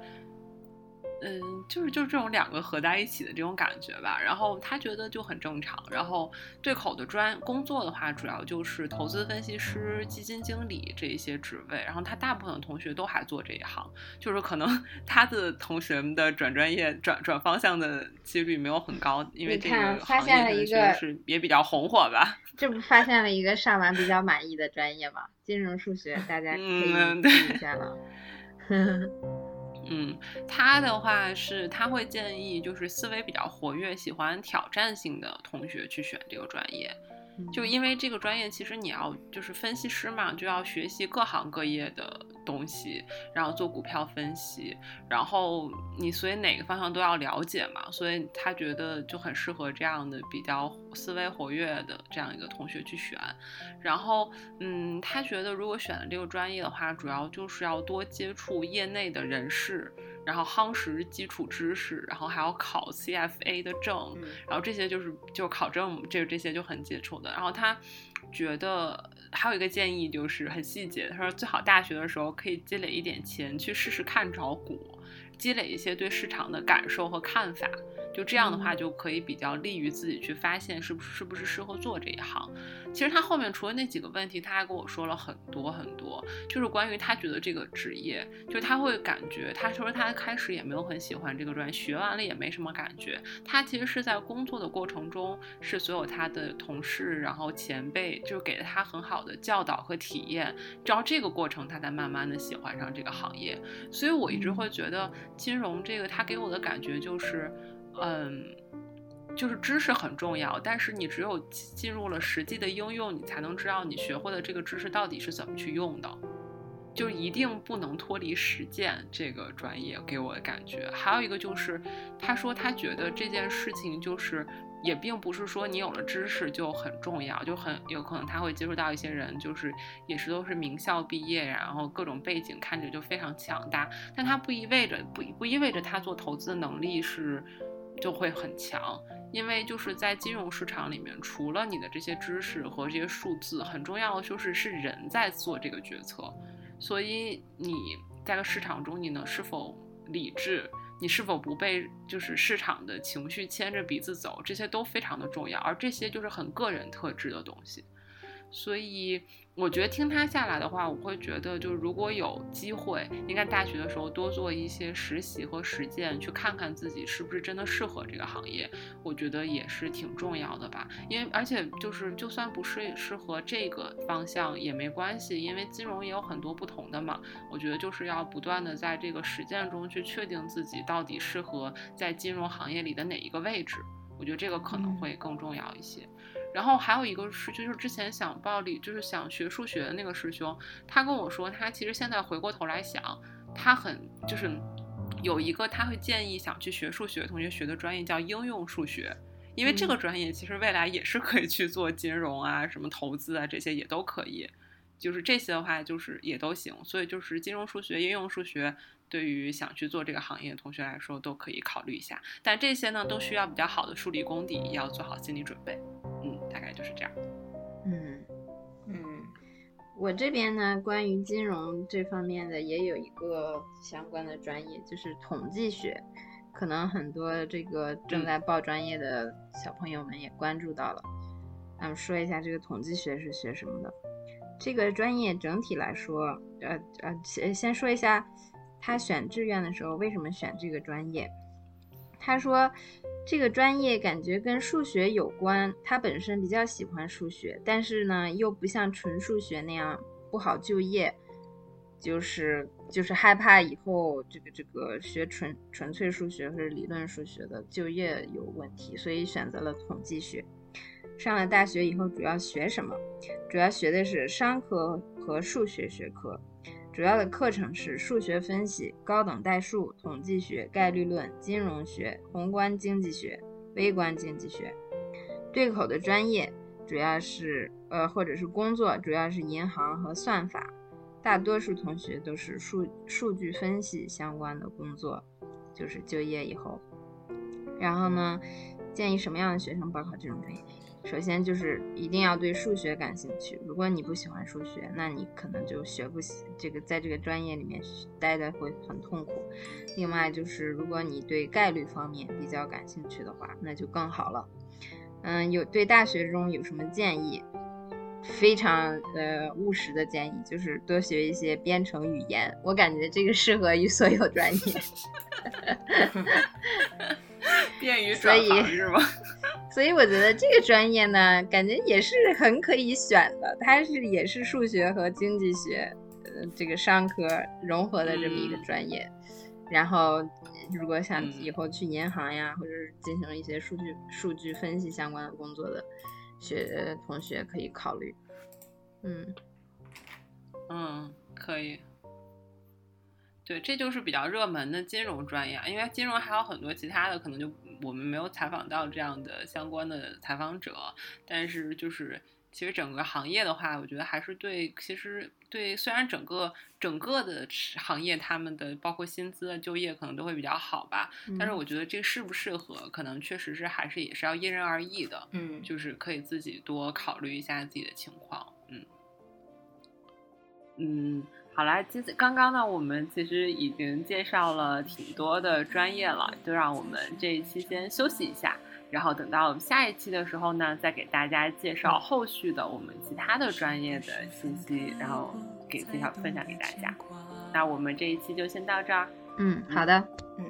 嗯，就是就是这种两个合在一起的这种感觉吧。然后他觉得就很正常。然后对口的专工作的话，主要就是投资分析师、基金经理这一些职位。然后他大部分的同学都还做这一行，就是可能 [laughs] 他的同学们的转专业、转转方向的几率没有很高，因为这个行业是也比较红火吧。
这不发现了一个上完比较满意的专业吗？金融数学，大家可以
听
一下了。
嗯，[laughs] 嗯他的话是他会建议，就是思维比较活跃、喜欢挑战性的同学去选这个专业。就因为这个专业，其实你要就是分析师嘛，就要学习各行各业的东西，然后做股票分析，然后你所以哪个方向都要了解嘛，所以他觉得就很适合这样的比较思维活跃的这样一个同学去选。然后，嗯，他觉得如果选了这个专业的话，主要就是要多接触业内的人士。然后夯实基础知识，然后还要考 CFA 的证，然后这些就是就考证，这这些就很基础的。然后他觉得还有一个建议就是很细节，他说最好大学的时候可以积累一点钱去试试看炒股，积累一些对市场的感受和看法。就这样的话，就可以比较利于自己去发现是不是是不是适合做这一行。其实他后面除了那几个问题，他还跟我说了很多很多，就是关于他觉得这个职业，就他会感觉，他说他开始也没有很喜欢这个专业，学完了也没什么感觉。他其实是在工作的过程中，是所有他的同事，然后前辈，就给了他很好的教导和体验。直到这个过程，他才慢慢的喜欢上这个行业。所以我一直会觉得金融这个，它给我的感觉就是。嗯，就是知识很重要，但是你只有进入了实际的应用，你才能知道你学会的这个知识到底是怎么去用的，就一定不能脱离实践这个专业给我的感觉。还有一个就是，他说他觉得这件事情就是也并不是说你有了知识就很重要，就很有可能他会接触到一些人，就是也是都是名校毕业，然后各种背景看着就非常强大，但他不意味着不不意味着他做投资的能力是。就会很强，因为就是在金融市场里面，除了你的这些知识和这些数字，很重要的就是是人在做这个决策。所以你在个市场中，你能是否理智，你是否不被就是市场的情绪牵着鼻子走，这些都非常的重要。而这些就是很个人特质的东西。所以。我觉得听他下来的话，我会觉得，就如果有机会，应该大学的时候多做一些实习和实践，去看看自己是不是真的适合这个行业。我觉得也是挺重要的吧。因为而且就是，就算不是适合这个方向也没关系，因为金融也有很多不同的嘛。我觉得就是要不断的在这个实践中去确定自己到底适合在金融行业里的哪一个位置。我觉得这个可能会更重要一些。然后还有一个是，就是之前想报理，就是想学数学的那个师兄，他跟我说，他其实现在回过头来想，他很就是有一个他会建议想去学数学的同学学的专业叫应用数学，因为这个专业其实未来也是可以去做金融啊、什么投资啊这些也都可以，就是这些的话就是也都行，所以就是金融数学、应用数学。对于想去做这个行业的同学来说，都可以考虑一下。但这些呢，都需要比较好的数理功底，要做好心理准备。嗯，大概就是这样。
嗯嗯，我这边呢，关于金融这方面的也有一个相关的专业，就是统计学。可能很多这个正在报专业的小朋友们也关注到了。那么说一下这个统计学是学什么的？这个专业整体来说，呃呃，先先说一下。他选志愿的时候为什么选这个专业？他说，这个专业感觉跟数学有关，他本身比较喜欢数学，但是呢又不像纯数学那样不好就业，就是就是害怕以后这个这个学纯纯粹数学或者理论数学的就业有问题，所以选择了统计学。上了大学以后主要学什么？主要学的是商科和数学学科。主要的课程是数学分析、高等代数、统计学、概率论、金融学、宏观经济学、微观经济学。对口的专业主要是呃，或者是工作主要是银行和算法。大多数同学都是数数据分析相关的工作，就是就业以后。然后呢，建议什么样的学生报考这种专业？首先就是一定要对数学感兴趣。如果你不喜欢数学，那你可能就学不起这个，在这个专业里面待的会很痛苦。另外就是，如果你对概率方面比较感兴趣的话，那就更好了。嗯，有对大学中有什么建议？非常呃务实的建议就是多学一些编程语言。我感觉这个适合于所有专业。[laughs]
便于转行是吗？[laughs]
所以我觉得这个专业呢，感觉也是很可以选的。它是也是数学和经济学，呃，这个商科融合的这么一个专业。然后，如果想以后去银行呀，或者是进行一些数据数据分析相关的工作的学同学可以考虑。
嗯，嗯，可以。对，这就是比较热门的金融专业，因为金融还有很多其他的，可能就我们没有采访到这样的相关的采访者。但是就是其实整个行业的话，我觉得还是对，其实对，虽然整个整个的行业他们的包括薪资、就业可能都会比较好吧，但是我觉得这适不适合，可能确实是还是也是要因人而异的。
嗯，
就是可以自己多考虑一下自己的情况。嗯，嗯。好啦，其实刚刚呢，我们其实已经介绍了挺多的专业了，就让我们这一期先休息一下，然后等到下一期的时候呢，再给大家介绍后续的我们其他的专业的信息，然后给介绍分享给大家。那我们这一期就先到这儿。
嗯，好的，嗯，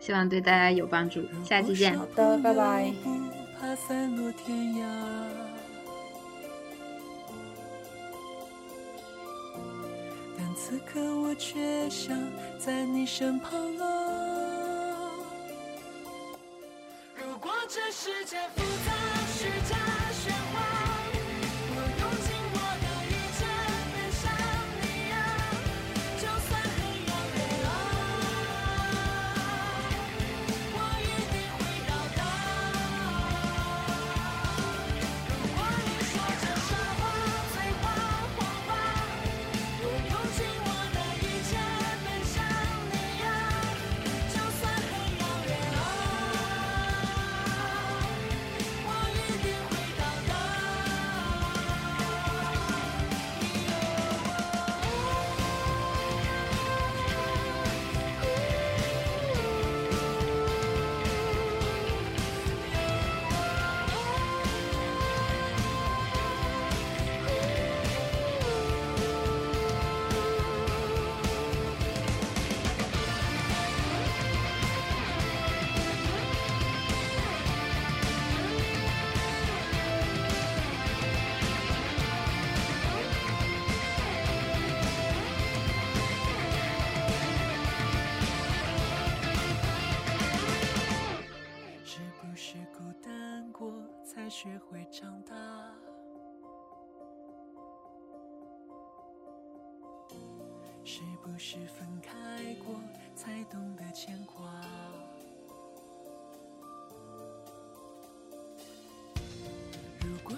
希望对大家有帮助，下期见。
好的，拜拜。此刻我却想在你身旁啊！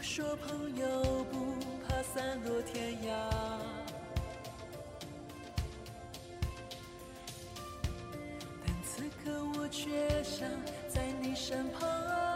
说朋友不怕散落天涯，但此刻我却想在你身旁。